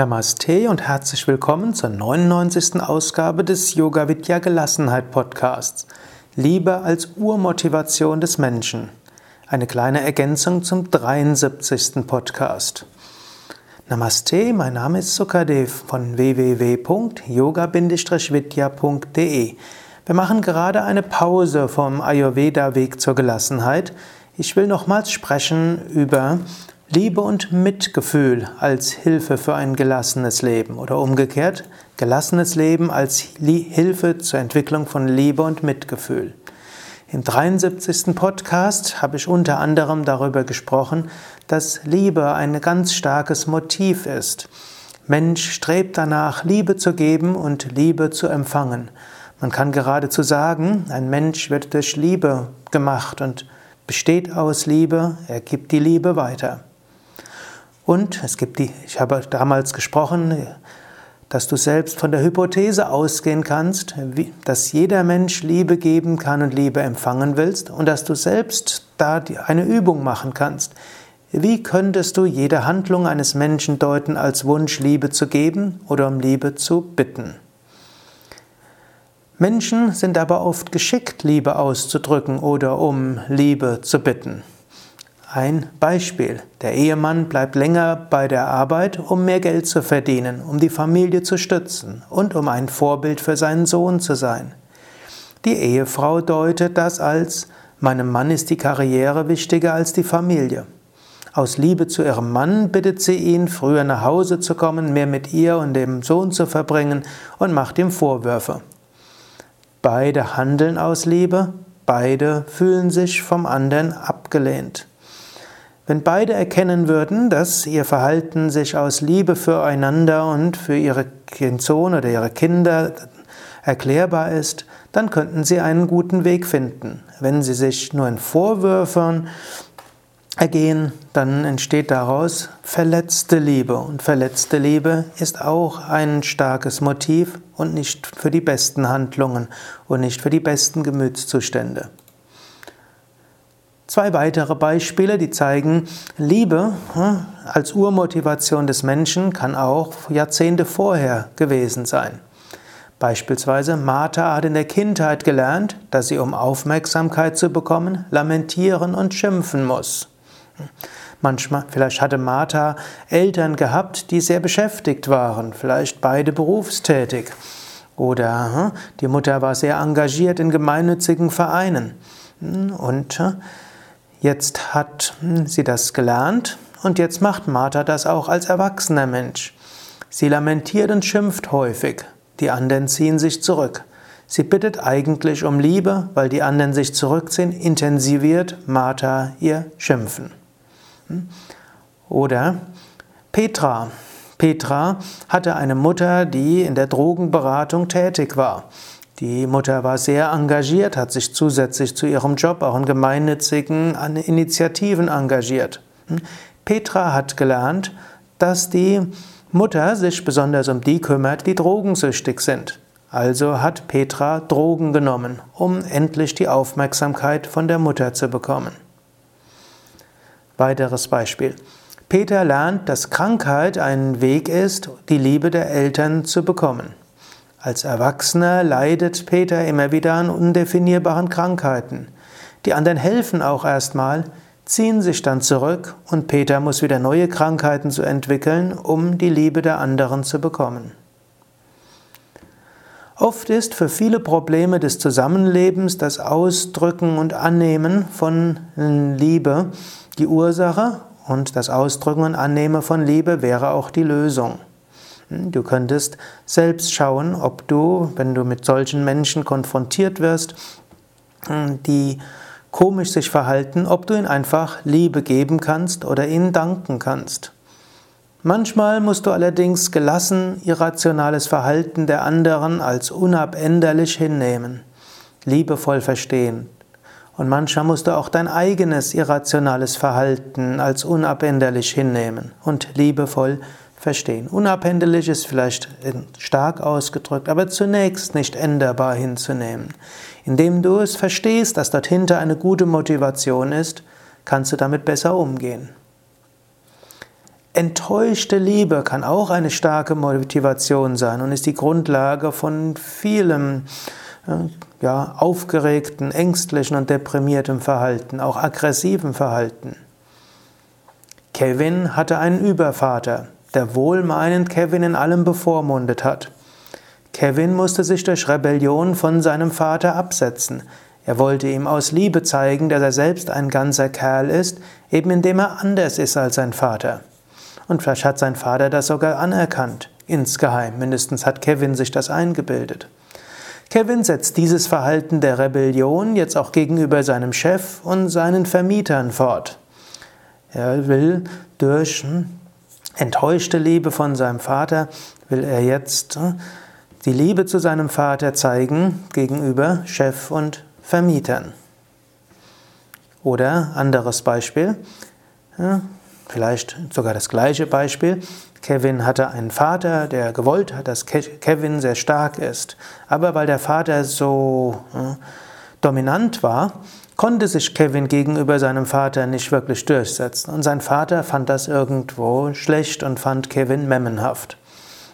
Namaste und herzlich willkommen zur 99. Ausgabe des Yoga Vidya Gelassenheit Podcasts. Liebe als Urmotivation des Menschen. Eine kleine Ergänzung zum 73. Podcast. Namaste, mein Name ist Sukadev von www.yoga-vidya.de. Wir machen gerade eine Pause vom Ayurveda Weg zur Gelassenheit. Ich will nochmals sprechen über Liebe und Mitgefühl als Hilfe für ein gelassenes Leben oder umgekehrt, gelassenes Leben als Hilfe zur Entwicklung von Liebe und Mitgefühl. Im 73. Podcast habe ich unter anderem darüber gesprochen, dass Liebe ein ganz starkes Motiv ist. Mensch strebt danach, Liebe zu geben und Liebe zu empfangen. Man kann geradezu sagen, ein Mensch wird durch Liebe gemacht und besteht aus Liebe, er gibt die Liebe weiter. Und es gibt die, ich habe damals gesprochen, dass du selbst von der Hypothese ausgehen kannst, dass jeder Mensch Liebe geben kann und Liebe empfangen willst und dass du selbst da eine Übung machen kannst. Wie könntest du jede Handlung eines Menschen deuten als Wunsch, Liebe zu geben oder um Liebe zu bitten? Menschen sind aber oft geschickt, Liebe auszudrücken oder um Liebe zu bitten. Ein Beispiel. Der Ehemann bleibt länger bei der Arbeit, um mehr Geld zu verdienen, um die Familie zu stützen und um ein Vorbild für seinen Sohn zu sein. Die Ehefrau deutet das als meinem Mann ist die Karriere wichtiger als die Familie. Aus Liebe zu ihrem Mann bittet sie ihn, früher nach Hause zu kommen, mehr mit ihr und dem Sohn zu verbringen und macht ihm Vorwürfe. Beide handeln aus Liebe, beide fühlen sich vom anderen abgelehnt. Wenn beide erkennen würden, dass ihr Verhalten sich aus Liebe füreinander und für ihre Sohn oder ihre Kinder erklärbar ist, dann könnten sie einen guten Weg finden. Wenn sie sich nur in Vorwürfen ergehen, dann entsteht daraus verletzte Liebe. Und verletzte Liebe ist auch ein starkes Motiv und nicht für die besten Handlungen und nicht für die besten Gemütszustände. Zwei weitere Beispiele, die zeigen, Liebe hm, als Urmotivation des Menschen kann auch Jahrzehnte vorher gewesen sein. Beispielsweise Martha hat in der Kindheit gelernt, dass sie, um Aufmerksamkeit zu bekommen, lamentieren und schimpfen muss. Manchmal, vielleicht hatte Martha Eltern gehabt, die sehr beschäftigt waren, vielleicht beide berufstätig. Oder hm, die Mutter war sehr engagiert in gemeinnützigen Vereinen. Hm, und Jetzt hat sie das gelernt und jetzt macht Martha das auch als erwachsener Mensch. Sie lamentiert und schimpft häufig, die anderen ziehen sich zurück. Sie bittet eigentlich um Liebe, weil die anderen sich zurückziehen, intensiviert Martha ihr Schimpfen. Hm? Oder Petra. Petra hatte eine Mutter, die in der Drogenberatung tätig war. Die Mutter war sehr engagiert, hat sich zusätzlich zu ihrem Job auch in gemeinnützigen Initiativen engagiert. Hm? Petra hat gelernt, dass die Mutter sich besonders um die kümmert, die drogensüchtig sind. Also hat Petra Drogen genommen, um endlich die Aufmerksamkeit von der Mutter zu bekommen. Weiteres Beispiel. Peter lernt, dass Krankheit ein Weg ist, die Liebe der Eltern zu bekommen. Als Erwachsener leidet Peter immer wieder an undefinierbaren Krankheiten. Die anderen helfen auch erstmal, ziehen sich dann zurück und Peter muss wieder neue Krankheiten zu entwickeln, um die Liebe der anderen zu bekommen. Oft ist für viele Probleme des Zusammenlebens das Ausdrücken und Annehmen von Liebe die Ursache und das Ausdrücken und Annehmen von Liebe wäre auch die Lösung. Du könntest selbst schauen, ob du, wenn du mit solchen Menschen konfrontiert wirst, die komisch sich verhalten, ob du ihnen einfach Liebe geben kannst oder ihnen danken kannst. Manchmal musst du allerdings gelassen irrationales Verhalten der anderen als unabänderlich hinnehmen, liebevoll verstehen. Und manchmal musst du auch dein eigenes irrationales Verhalten als unabänderlich hinnehmen und liebevoll verstehen. Unabhängig ist vielleicht stark ausgedrückt, aber zunächst nicht änderbar hinzunehmen. Indem du es verstehst, dass dort eine gute Motivation ist, kannst du damit besser umgehen. Enttäuschte Liebe kann auch eine starke Motivation sein und ist die Grundlage von vielem ja, aufgeregten, ängstlichen und deprimiertem Verhalten, auch aggressivem Verhalten. Kevin hatte einen Übervater, der wohlmeinend Kevin in allem bevormundet hat. Kevin musste sich durch Rebellion von seinem Vater absetzen. Er wollte ihm aus Liebe zeigen, dass er selbst ein ganzer Kerl ist, eben indem er anders ist als sein Vater. Und vielleicht hat sein Vater das sogar anerkannt, insgeheim, mindestens hat Kevin sich das eingebildet. Kevin setzt dieses Verhalten der Rebellion jetzt auch gegenüber seinem Chef und seinen Vermietern fort. Er will durch hm, enttäuschte Liebe von seinem Vater, will er jetzt hm, die Liebe zu seinem Vater zeigen gegenüber Chef und Vermietern. Oder anderes Beispiel, vielleicht sogar das gleiche Beispiel. Kevin hatte einen Vater, der gewollt hat, dass Kevin sehr stark ist. Aber weil der Vater so dominant war, konnte sich Kevin gegenüber seinem Vater nicht wirklich durchsetzen. Und sein Vater fand das irgendwo schlecht und fand Kevin memmenhaft.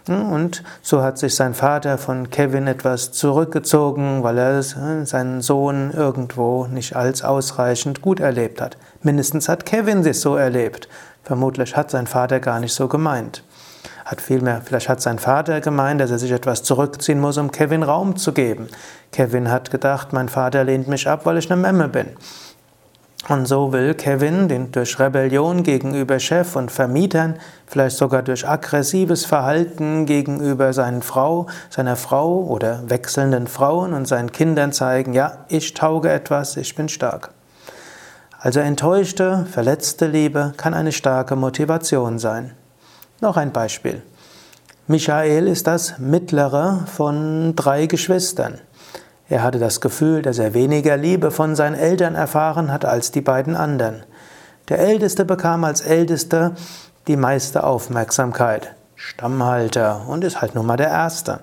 Und so hat sich sein Vater von Kevin etwas zurückgezogen, weil er äh, seinen Sohn irgendwo nicht als ausreichend gut erlebt hat. Mindestens hat Kevin sich so erlebt. Vermutlich hat sein Vater gar nicht so gemeint. Hat vielmehr, vielleicht hat sein Vater gemeint, dass er sich etwas zurückziehen muss, um Kevin Raum zu geben. Kevin hat gedacht, mein Vater lehnt mich ab, weil ich eine Memme bin. Und so will Kevin den durch Rebellion gegenüber Chef und Vermietern, vielleicht sogar durch aggressives Verhalten gegenüber seinen Frau, seiner Frau oder wechselnden Frauen und seinen Kindern zeigen, ja, ich tauge etwas, ich bin stark. Also enttäuschte, verletzte Liebe kann eine starke Motivation sein. Noch ein Beispiel. Michael ist das mittlere von drei Geschwistern. Er hatte das Gefühl, dass er weniger Liebe von seinen Eltern erfahren hat als die beiden anderen. Der Älteste bekam als Ältester die meiste Aufmerksamkeit. Stammhalter und ist halt nun mal der Erste.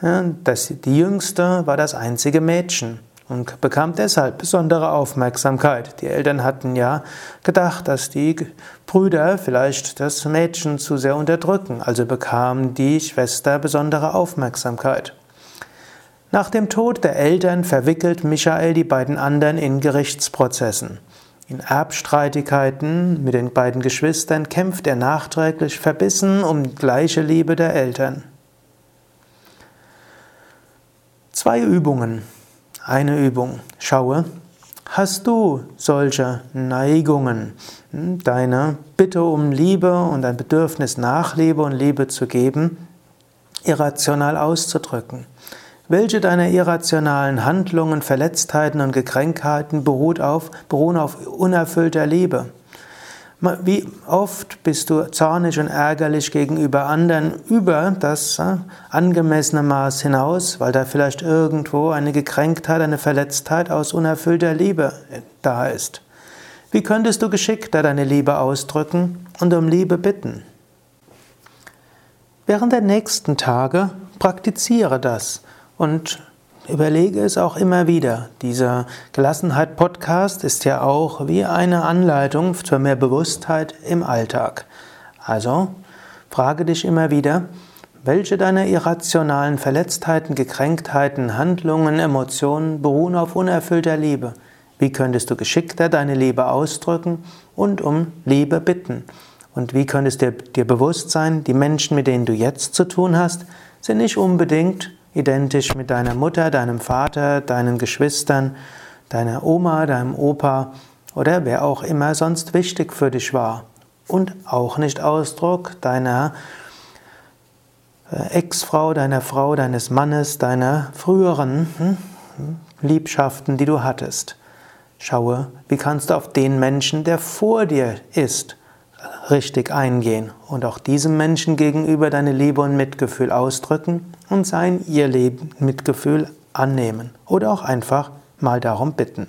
Das, die Jüngste war das einzige Mädchen und bekam deshalb besondere Aufmerksamkeit. Die Eltern hatten ja gedacht, dass die Brüder vielleicht das Mädchen zu sehr unterdrücken, also bekam die Schwester besondere Aufmerksamkeit. Nach dem Tod der Eltern verwickelt Michael die beiden anderen in Gerichtsprozessen. In Erbstreitigkeiten mit den beiden Geschwistern kämpft er nachträglich verbissen um gleiche Liebe der Eltern. Zwei Übungen. Eine Übung. Schaue, hast du solche Neigungen, deine Bitte um Liebe und dein Bedürfnis nach Liebe und Liebe zu geben, irrational auszudrücken? Welche deiner irrationalen Handlungen, Verletztheiten und Gekränktheiten beruht auf, beruhen auf unerfüllter Liebe? Wie oft bist du zornig und ärgerlich gegenüber anderen über das angemessene Maß hinaus, weil da vielleicht irgendwo eine Gekränktheit, eine Verletztheit aus unerfüllter Liebe da ist? Wie könntest du geschickter deine Liebe ausdrücken und um Liebe bitten? Während der nächsten Tage praktiziere das und überlege es auch immer wieder. Dieser Gelassenheit-Podcast ist ja auch wie eine Anleitung zur mehr Bewusstheit im Alltag. Also frage dich immer wieder, welche deiner irrationalen Verletztheiten, Gekränktheiten, Handlungen, Emotionen beruhen auf unerfüllter Liebe? Wie könntest du geschickter deine Liebe ausdrücken und um Liebe bitten? Und wie könntest du dir bewusst sein, die Menschen, mit denen du jetzt zu tun hast, sind nicht unbedingt identisch mit deiner Mutter, deinem Vater, deinen Geschwistern, deiner Oma, deinem Opa oder wer auch immer sonst wichtig für dich war. Und auch nicht Ausdruck deiner äh, Ex-Frau, deiner Frau, deines Mannes, deiner früheren hm, Liebschaften, die du hattest. Schaue, wie kannst du auf den Menschen, der vor dir ist, richtig eingehen und auch diesem Menschen gegenüber deine Liebe und Mitgefühl ausdrücken und sein ihr Leben Mitgefühl annehmen oder auch einfach mal darum bitten.